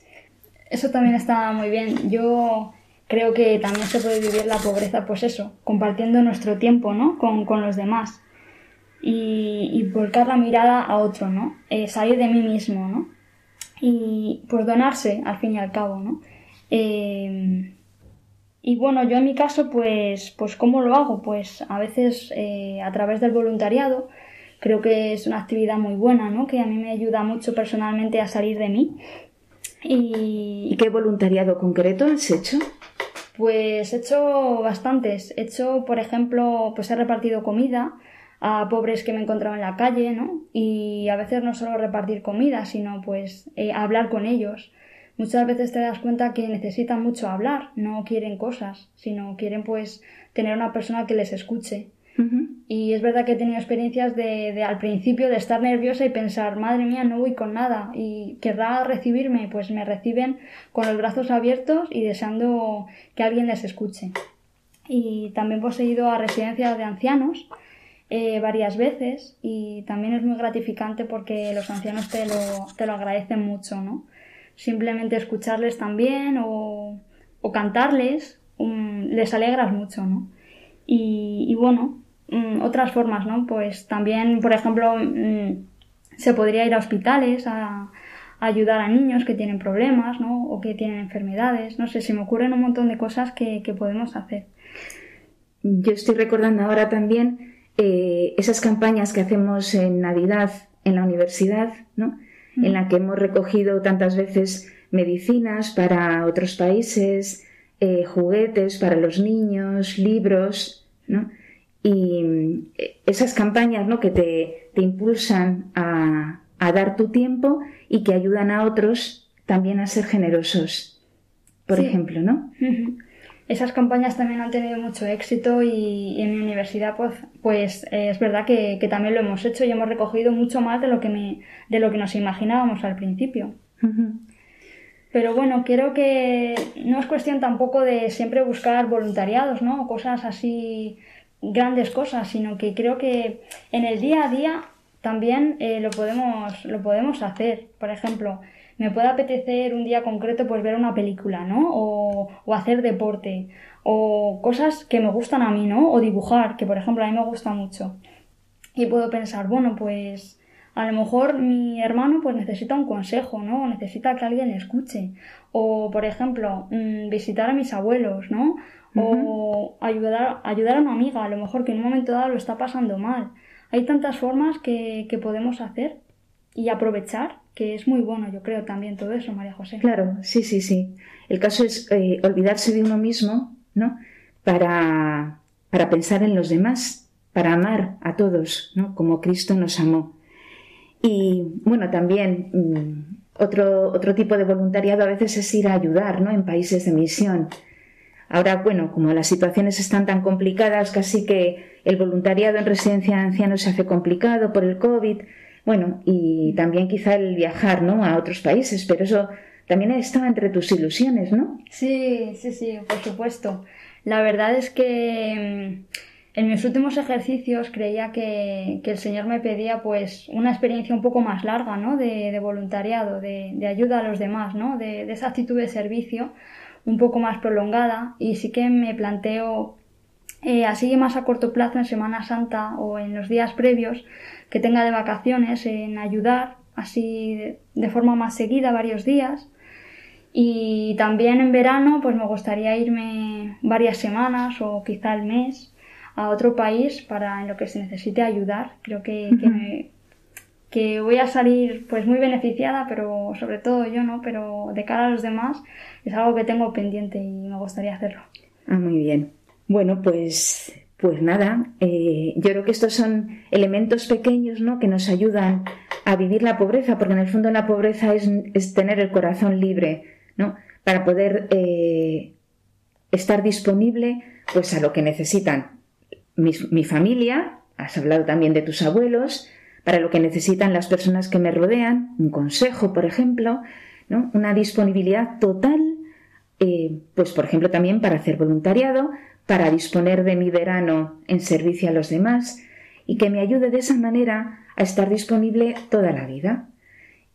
Speaker 5: Eso también está muy bien. Yo creo que también se puede vivir la pobreza, pues eso, compartiendo nuestro tiempo, ¿no? Con, los demás. Y, volcar la mirada a otro, ¿no? Eh, salir de mí mismo, ¿no? Y pues donarse, al fin y al cabo, ¿no? Eh, y bueno, yo en mi caso, pues, pues ¿cómo lo hago? Pues a veces eh, a través del voluntariado, creo que es una actividad muy buena, ¿no? Que a mí me ayuda mucho personalmente a salir de mí.
Speaker 3: ¿Y, qué voluntariado concreto has hecho?
Speaker 5: Pues he hecho bastantes. He hecho, por ejemplo, pues he repartido comida a pobres que me encontraba en la calle, ¿no? Y a veces no solo repartir comida, sino pues eh, hablar con ellos. Muchas veces te das cuenta que necesitan mucho hablar, no quieren cosas, sino quieren pues tener una persona que les escuche. Y es verdad que he tenido experiencias de, al principio de estar nerviosa y pensar, madre mía, no voy con nada y querrá recibirme, pues me reciben con los brazos abiertos y deseando que alguien les escuche. Y también pues he ido a residencias de ancianos eh, varias veces y también es muy gratificante porque los ancianos te lo, te lo agradecen mucho, ¿no? Simplemente escucharles también o, o cantarles um, les alegras mucho, ¿no? Y bueno, Mm, otras formas, ¿no? Pues también, por ejemplo, mm, se podría ir a hospitales a, ayudar a niños que tienen problemas, ¿no? O que tienen enfermedades. No sé, se me ocurren un montón de cosas que, podemos hacer.
Speaker 3: Yo estoy recordando ahora también eh, esas campañas que hacemos en Navidad en la universidad, ¿no? En la que hemos recogido tantas veces medicinas para otros países, eh, juguetes para los niños, libros, ¿no? Y eh, esas campañas ¿no? que te, impulsan a, dar tu tiempo y que ayudan a otros también a ser generosos, por ejemplo, ¿no?
Speaker 5: Esas campañas también han tenido mucho éxito y, en mi universidad pues, pues eh, es verdad que, también lo hemos hecho y hemos recogido mucho más de lo que, me, de lo que nos imaginábamos al principio. Pero bueno, creo que no es cuestión tampoco de siempre buscar voluntariados, ¿no? Cosas así grandes cosas, sino que creo que en el día a día también eh, lo, podemos, lo podemos hacer. Por ejemplo, me puede apetecer un día concreto pues ver una película, ¿no? O, hacer deporte, o cosas que me gustan a mí, ¿no? O dibujar, que por ejemplo a mí me gusta mucho. Y puedo pensar, bueno, pues a lo mejor mi hermano pues necesita un consejo, ¿no? O necesita que alguien le escuche. O, por ejemplo, mm, visitar a mis abuelos, ¿no? O ayudar, ayudar a una amiga, a lo mejor que en un momento dado lo está pasando mal. Hay tantas formas que, podemos hacer y aprovechar, que es muy bueno, yo creo, también todo eso, María José.
Speaker 3: Claro, sí, sí, sí. El caso es eh, olvidarse de uno mismo, ¿no? Para, para pensar en los demás, para amar a todos, ¿no? Como Cristo nos amó. Y bueno, también mm, otro, otro tipo de voluntariado a veces es ir a ayudar, ¿no? En países de misión. Ahora, bueno, como las situaciones están tan complicadas, casi que el voluntariado en residencia de ancianos se hace complicado por el COVID, bueno, y también quizá el viajar, ¿no? A otros países, pero eso también estaba entre tus ilusiones, ¿no?
Speaker 5: Sí, sí, sí, por supuesto. La verdad es que mm, en mis últimos ejercicios creía que, el Señor me pedía pues una experiencia un poco más larga, ¿no? De, voluntariado, de, ayuda a los demás, ¿no? De, esa actitud de servicio un poco más prolongada y sí que me planteo eh, así más a corto plazo en Semana Santa o en los días previos que tenga de vacaciones en ayudar así de forma más seguida varios días y también en verano, pues me gustaría irme varias semanas o quizá el mes a otro país para en lo que se necesite ayudar. Creo que, que, voy a salir pues muy beneficiada, pero sobre todo yo, ¿no? Pero de cara a los demás es algo que tengo pendiente y me gustaría hacerlo.
Speaker 3: Ah, muy bien. Bueno, pues, pues nada, eh, yo creo que estos son elementos pequeños, ¿no? Que nos ayudan a vivir la pobreza, porque en el fondo la pobreza es, es tener el corazón libre para poder eh, estar disponible pues a lo que necesitan mi, familia, has hablado también de tus abuelos, para lo que necesitan las personas que me rodean, un consejo, por ejemplo, ¿no? una disponibilidad total, eh, pues por ejemplo también para hacer voluntariado, para disponer de mi verano en servicio a los demás y que me ayude de esa manera a estar disponible toda la vida.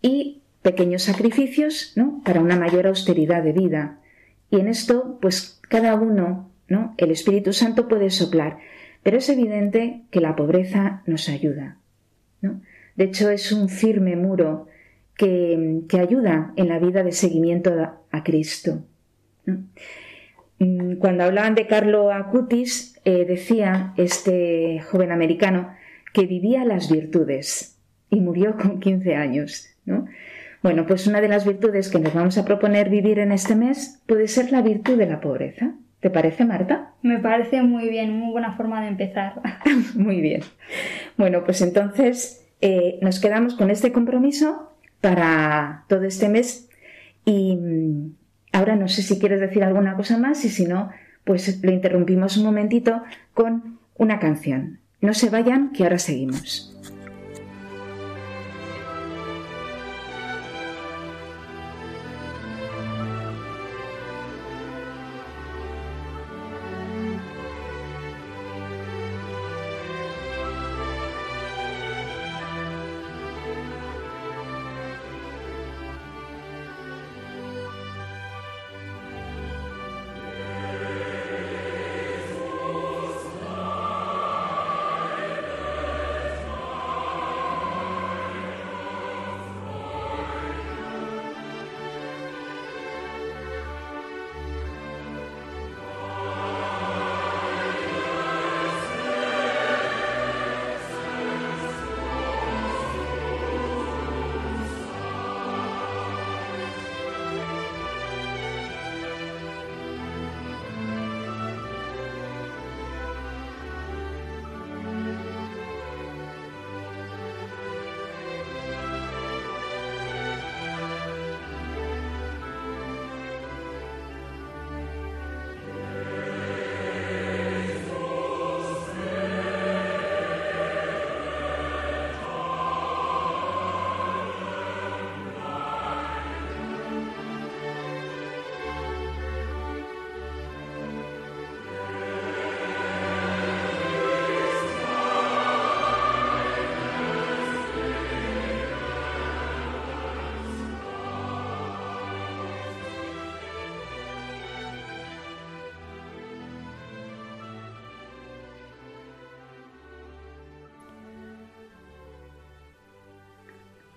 Speaker 3: Y pequeños sacrificios ¿no? para una mayor austeridad de vida. Y en esto, pues cada uno, ¿no? el Espíritu Santo puede soplar, pero es evidente que la pobreza nos ayuda. De hecho, es un firme muro que, que ayuda en la vida de seguimiento a, Cristo. Mm, cuando hablaban de Carlo Acutis, eh, decía este joven americano que vivía las virtudes y murió con 15 años. ¿no? Bueno, pues una de las virtudes que nos vamos a proponer vivir en este mes puede ser la virtud de la pobreza. ¿Te parece, Marta?
Speaker 5: Me parece muy bien, muy buena forma de empezar.
Speaker 3: muy bien. Bueno, pues entonces eh, nos quedamos con este compromiso para todo este mes y mm, ahora no sé si quieres decir alguna cosa más y si no, pues lo interrumpimos un momentito con una canción. No se vayan, que ahora seguimos.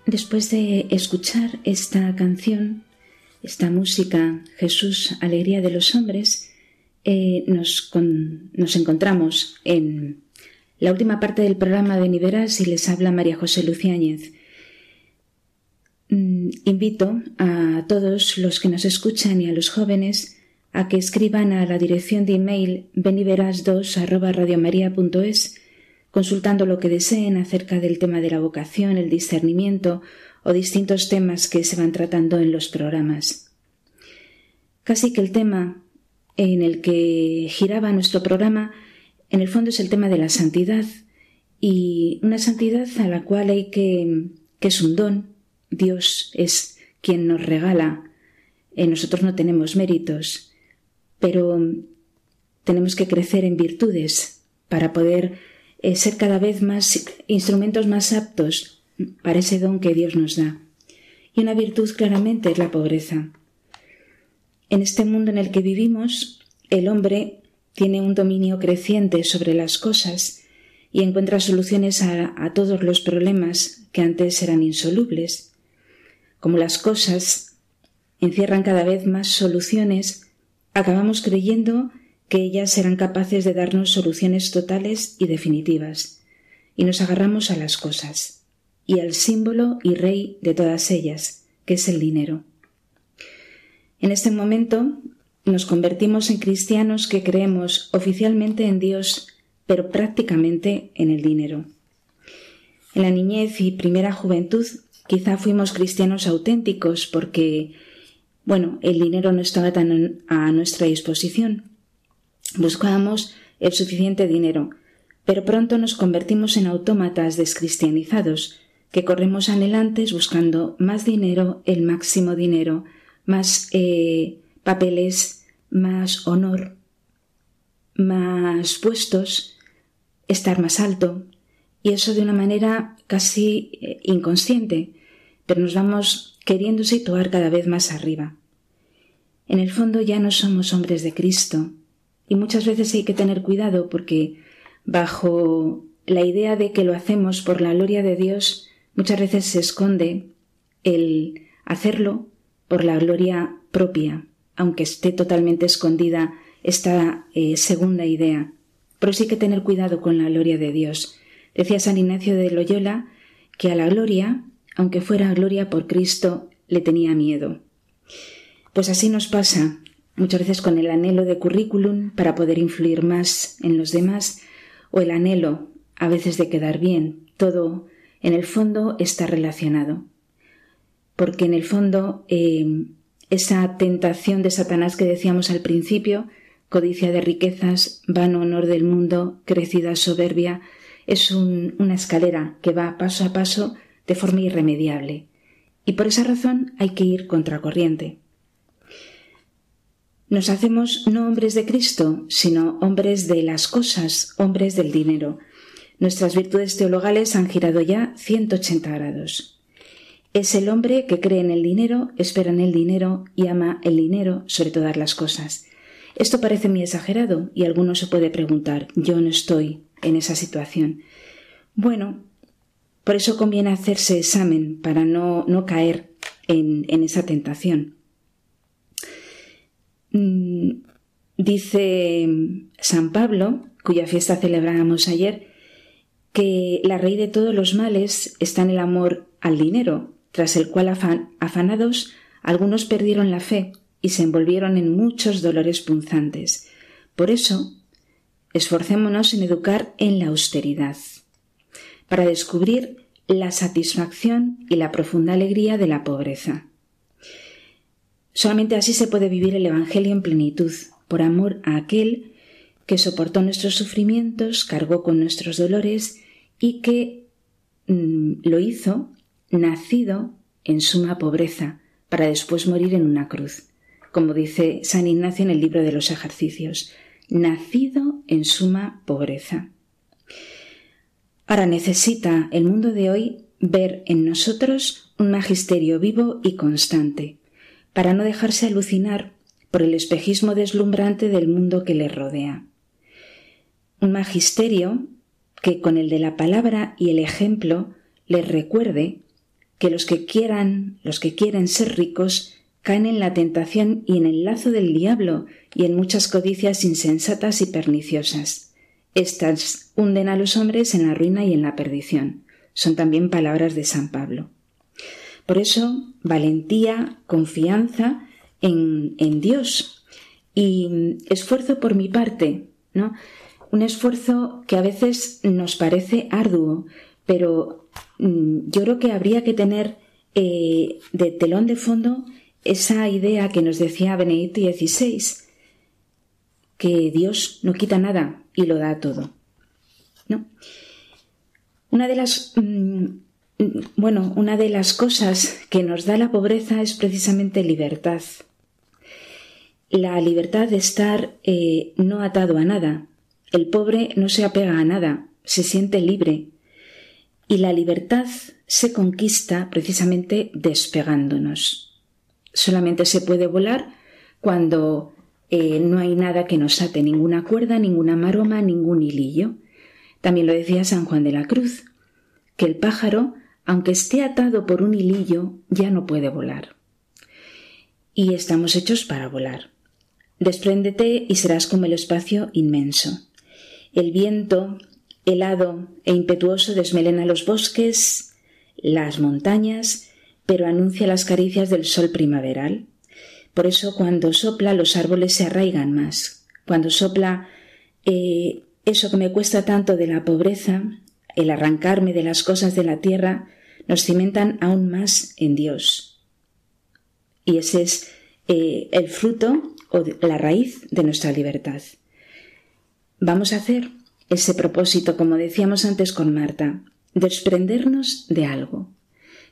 Speaker 3: Después de escuchar esta canción, esta música, Jesús, Alegría de los Hombres, eh, nos, nos, encontramos en la última parte del programa de Niveras y les habla María José Luciáñez. Mm, invito a todos los que nos escuchan y a los jóvenes a que escriban a la dirección de email beniveras2 consultando lo que deseen acerca del tema de la vocación, el discernimiento o distintos temas que se van tratando en los programas. Casi que el tema en el que giraba nuestro programa en el fondo es el tema de la santidad y una santidad a la cual hay que que es un don, Dios es quien nos regala, nosotros no tenemos méritos, pero tenemos que crecer en virtudes para poder eh, ser cada vez más instrumentos más aptos para ese don que Dios nos da. Y una virtud claramente es la pobreza. En este mundo en el que vivimos, el hombre tiene un dominio creciente sobre las cosas y encuentra soluciones a, a todos los problemas que antes eran insolubles. Como las cosas encierran cada vez más soluciones, acabamos creyendo que ellas serán capaces de darnos soluciones totales y definitivas, y nos agarramos a las cosas, y al símbolo y rey de todas ellas, que es el dinero. En este momento nos convertimos en cristianos que creemos oficialmente en Dios, pero prácticamente en el dinero. En la niñez y primera juventud quizá fuimos cristianos auténticos porque, bueno, el dinero no estaba tan a nuestra disposición. Buscábamos el suficiente dinero, pero pronto nos convertimos en autómatas descristianizados, que corremos anhelantes buscando más dinero, el máximo dinero, más eh, papeles, más honor, más puestos, estar más alto, y eso de una manera casi eh, inconsciente, pero nos vamos queriendo situar cada vez más arriba. En el fondo ya no somos hombres de Cristo, y muchas veces hay que tener cuidado porque bajo la idea de que lo hacemos por la gloria de Dios, muchas veces se esconde el hacerlo por la gloria propia, aunque esté totalmente escondida esta eh, segunda idea. Pero sí hay que tener cuidado con la gloria de Dios. Decía San Ignacio de Loyola que a la gloria, aunque fuera gloria por Cristo, le tenía miedo. Pues así nos pasa muchas veces con el anhelo de currículum para poder influir más en los demás o el anhelo a veces de quedar bien. Todo en el fondo está relacionado. Porque en el fondo eh, esa tentación de Satanás que decíamos al principio, codicia de riquezas, vano honor del mundo, crecida soberbia, es una escalera que va paso a paso de forma irremediable. Y por esa razón hay que ir contracorriente. Nos hacemos no hombres de Cristo, sino hombres de las cosas, hombres del dinero. Nuestras virtudes teologales han girado ya 180 grados. Es el hombre que cree en el dinero, espera en el dinero y ama el dinero sobre todas las cosas. Esto parece muy exagerado y alguno se puede preguntar, yo no estoy en esa situación. Bueno, por eso conviene hacerse examen para no, no caer en, en esa tentación. Mm, dice San Pablo, cuya fiesta celebrábamos ayer, que la raíz de todos los males está en el amor al dinero, tras el cual afanados algunos perdieron la fe y se envolvieron en muchos dolores punzantes. Por eso, esforcémonos en educar en la austeridad, para descubrir la satisfacción y la profunda alegría de la pobreza. Solamente así se puede vivir el Evangelio en plenitud, por amor a aquel que soportó nuestros sufrimientos, cargó con nuestros dolores y que mm, lo hizo nacido en suma pobreza, para después morir en una cruz, como dice San Ignacio en el libro de los ejercicios, nacido en suma pobreza. Ahora necesita el mundo de hoy ver en nosotros un magisterio vivo y constante, para no dejarse alucinar por el espejismo deslumbrante del mundo que le rodea. Un magisterio que con el de la palabra y el ejemplo les recuerde que los que quieran, los que quieren ser ricos, caen en la tentación y en el lazo del diablo y en muchas codicias insensatas y perniciosas. Estas hunden a los hombres en la ruina y en la perdición. Son también palabras de San Pablo. Por eso, valentía, confianza en, en Dios y esfuerzo por mi parte, ¿no? un esfuerzo que a veces nos parece arduo, pero mm, yo creo que habría que tener eh, de telón de fondo esa idea que nos decía Benedicto XVI, que Dios no quita nada y lo da todo. ¿No? Una de las mm, bueno, una de las cosas que nos da la pobreza es precisamente libertad. La libertad de estar eh, no atado a nada. El pobre no se apega a nada, se siente libre. Y la libertad se conquista precisamente despegándonos. Solamente se puede volar cuando eh, no hay nada que nos ate, ninguna cuerda, ninguna maroma, ningún hilillo. También lo decía San Juan de la Cruz, que el pájaro, aunque esté atado por un hilillo, ya no puede volar. Y estamos hechos para volar. Despréndete y serás como el espacio inmenso. El viento, helado e impetuoso, desmelena los bosques, las montañas, pero anuncia las caricias del sol primaveral. Por eso cuando sopla los árboles se arraigan más. Cuando sopla eh, eso que me cuesta tanto de la pobreza, el arrancarme de las cosas de la tierra, nos cimentan aún más en Dios. Y ese es eh, el fruto o la raíz de nuestra libertad. Vamos a hacer ese propósito, como decíamos antes con Marta, desprendernos de algo.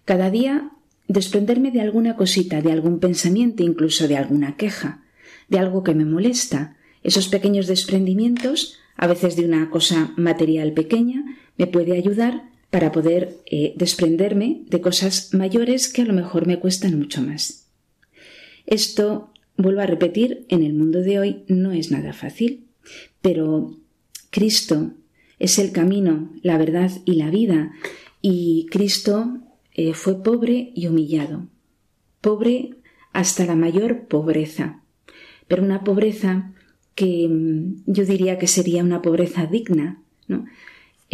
Speaker 3: Cada día desprenderme de alguna cosita, de algún pensamiento, incluso de alguna queja, de algo que me molesta. Esos pequeños desprendimientos, a veces de una cosa material pequeña, me puede ayudar para poder eh, desprenderme de cosas mayores que a lo mejor me cuestan mucho más. Esto, vuelvo a repetir, en el mundo de hoy no es nada fácil, pero Cristo es el camino, la verdad y la vida, y Cristo eh, fue pobre y humillado, pobre hasta la mayor pobreza, pero una pobreza que mm, yo diría que sería una pobreza digna, ¿no?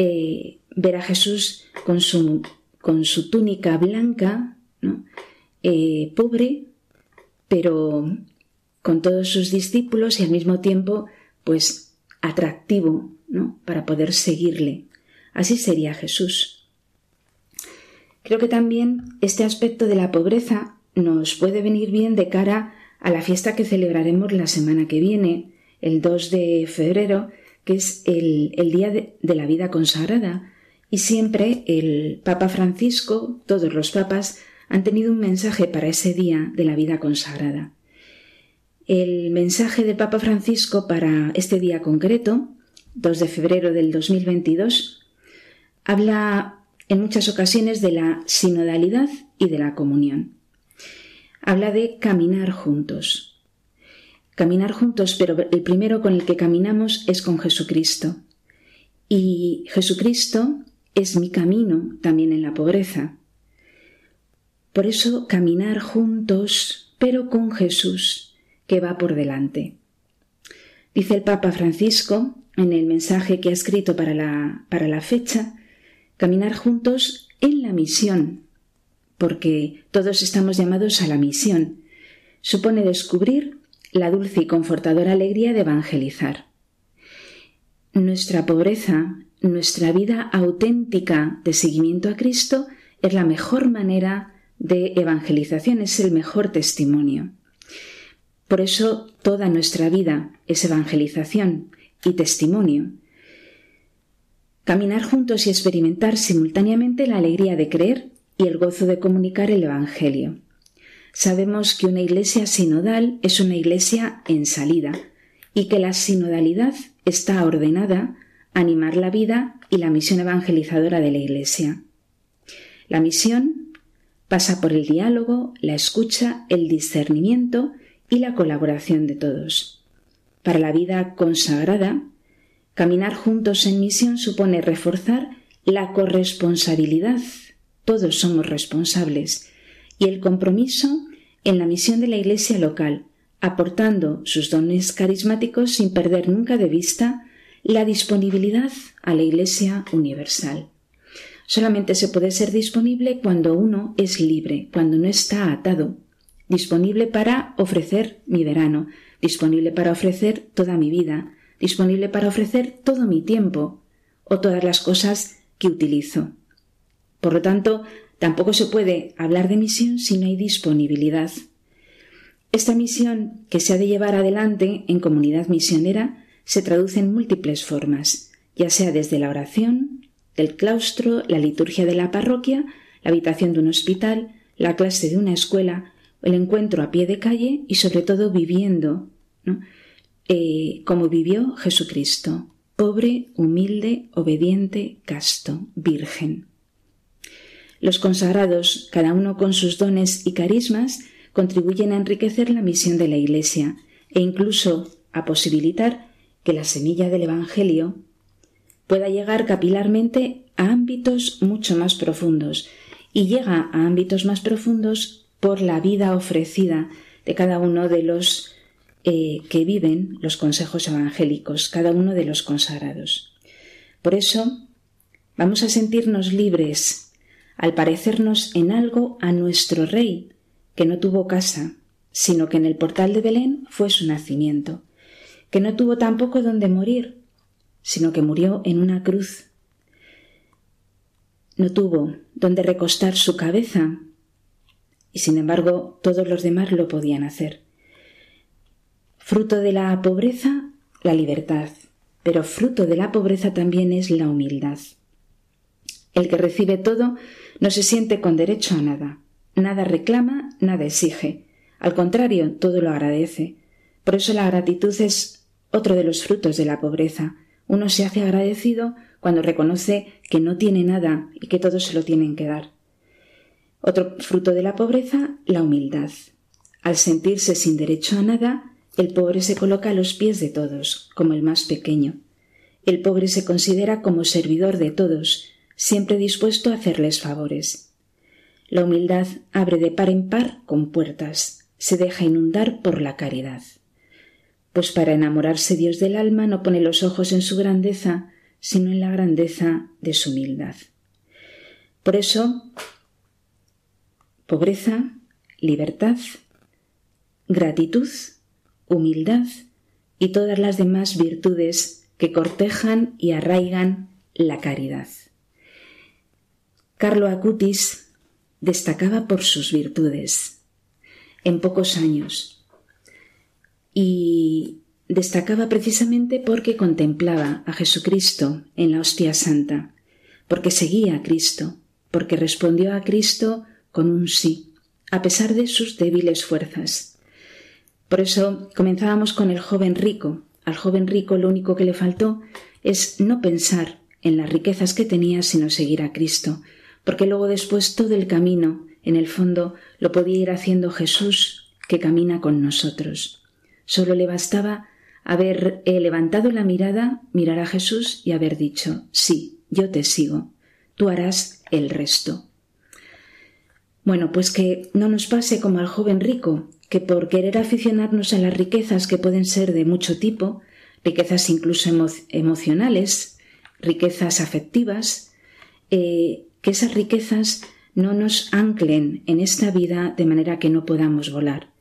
Speaker 3: Eh, ver a Jesús con su, con su túnica blanca, ¿no? Eh, pobre, pero con todos sus discípulos y al mismo tiempo, pues atractivo, ¿no? Para poder seguirle. Así sería Jesús. Creo que también este aspecto de la pobreza nos puede venir bien de cara a la fiesta que celebraremos la semana que viene, el 2 de febrero, que es el, Día de, de la Vida Consagrada. Y siempre el Papa Francisco, todos los papas, han tenido un mensaje para ese Día de la Vida Consagrada. El mensaje del Papa Francisco para este día concreto, 2 de febrero del 2022, habla en muchas ocasiones de la sinodalidad y de la comunión. Habla de caminar juntos. Caminar juntos, pero el primero con el que caminamos es con Jesucristo. Y Jesucristo es mi camino también en la pobreza. Por eso caminar juntos, pero con Jesús, que va por delante. Dice el Papa Francisco en el mensaje que ha escrito para la, para la fecha, caminar juntos en la misión, porque todos estamos llamados a la misión. Supone descubrir la dulce y confortadora alegría de evangelizar. Nuestra pobreza, nuestra vida auténtica de seguimiento a Cristo es la mejor manera de evangelización, es el mejor testimonio. Por eso toda nuestra vida es evangelización y testimonio. Caminar juntos y experimentar simultáneamente la alegría de creer y el gozo de comunicar el Evangelio. Sabemos que una iglesia sinodal es una iglesia en salida y que la sinodalidad está ordenada a animar la vida y la misión evangelizadora de la iglesia. La misión pasa por el diálogo, la escucha, el discernimiento y la colaboración de todos. Para la vida consagrada, Caminar juntos en misión supone reforzar la corresponsabilidad. Todos somos responsables. Y el compromiso en la misión de la Iglesia local, aportando sus dones carismáticos sin perder nunca de vista la disponibilidad a la Iglesia universal. Solamente se puede ser disponible cuando uno es libre, cuando no está atado, disponible para ofrecer mi verano, disponible para ofrecer toda mi vida, disponible para ofrecer todo mi tiempo o todas las cosas que utilizo. Por lo tanto, tampoco se puede hablar de misión si no hay disponibilidad. Esta misión que se ha de llevar adelante en comunidad misionera se traduce en múltiples formas, ya sea desde la oración, el claustro, la liturgia de la parroquia, la habitación de un hospital, la clase de una escuela, el encuentro a pie de calle y sobre todo viviendo eh, como vivió Jesucristo, pobre, humilde, obediente, casto, virgen. Los consagrados, cada uno con sus dones y carismas, contribuyen a enriquecer la misión de la Iglesia e incluso a posibilitar que la semilla del Evangelio pueda llegar capilarmente a ámbitos mucho más profundos y llega a ámbitos más profundos por la vida ofrecida de cada uno de los eh, que viven los consejos evangélicos, cada uno de los consagrados. Por eso vamos a sentirnos libres al parecernos en algo a nuestro Rey, que no tuvo casa, sino que en el portal de Belén fue su nacimiento, que no tuvo tampoco donde morir, sino que murió en una cruz. No tuvo donde recostar su cabeza, y sin embargo todos los demás lo podían hacer. Fruto de la pobreza, la libertad, pero fruto de la pobreza también es la humildad. El que recibe todo no se siente con derecho a nada, Nada reclama, nada exige. Al contrario, todo lo agradece. Por eso la gratitud es otro de los frutos de la pobreza. Uno se hace agradecido cuando reconoce que no tiene nada y que todos se lo tienen que dar. Otro fruto de la pobreza, la humildad. Al sentirse sin derecho a nada, el pobre se coloca a los pies de todos, como el más pequeño. El pobre se considera como servidor de todos, siempre dispuesto a hacerles favores. La humildad abre de par en par con puertas, se deja inundar por la caridad. Pues para enamorarse Dios del alma no pone los ojos en su grandeza, sino en la grandeza de su humildad. Por eso, pobreza, libertad, gratitud, humildad y todas las demás virtudes que cortejan y arraigan la caridad. Carlo Acutis destacaba por sus virtudes en pocos años y destacaba precisamente porque contemplaba a Jesucristo en la hostia santa, porque seguía a Cristo, porque respondió a Cristo con un sí, a pesar de sus débiles fuerzas. Por eso comenzábamos con el joven rico. Al joven rico lo único que le faltó es no pensar en las riquezas que tenía, sino seguir a Cristo, porque luego después todo el camino, en el fondo, lo podía ir haciendo Jesús, que camina con nosotros. Solo le bastaba haber levantado la mirada, mirar a Jesús y haber dicho, sí, yo te sigo, tú harás el resto. Bueno, pues que no nos pase como al joven rico, que por querer aficionarnos a las riquezas que pueden ser de mucho tipo, riquezas incluso emocionales, riquezas afectivas, eh, que esas riquezas no nos anclen en esta vida de manera que no podamos volar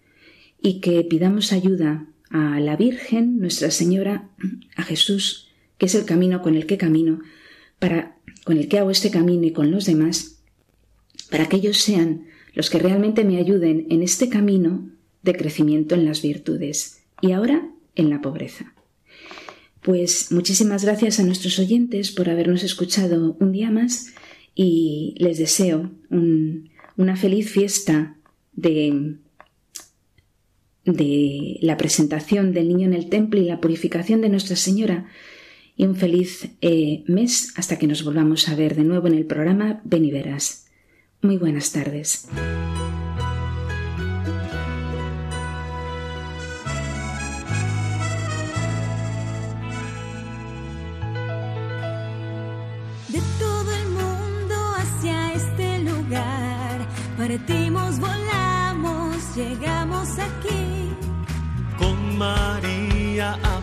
Speaker 3: y que pidamos ayuda a la Virgen, Nuestra Señora, a Jesús, que es el camino con el que camino, para con el que hago este camino y con los demás, para que ellos sean los que realmente me ayuden en este camino de crecimiento en las virtudes y ahora en la pobreza. Pues muchísimas gracias a nuestros oyentes por habernos escuchado un día más y les deseo una feliz fiesta de, la presentación del niño en el templo y la purificación de Nuestra Señora y un feliz eh, mes hasta que nos volvamos a ver de nuevo en el programa Beniveras. Muy buenas tardes.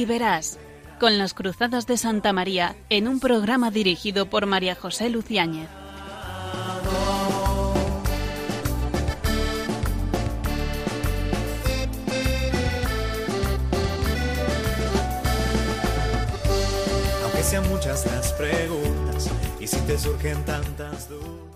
Speaker 1: y verás, con las Cruzadas de Santa María, en un programa dirigido por María José Luciáñez.
Speaker 2: Aunque sean muchas las preguntas y si te surgen tantas dudas.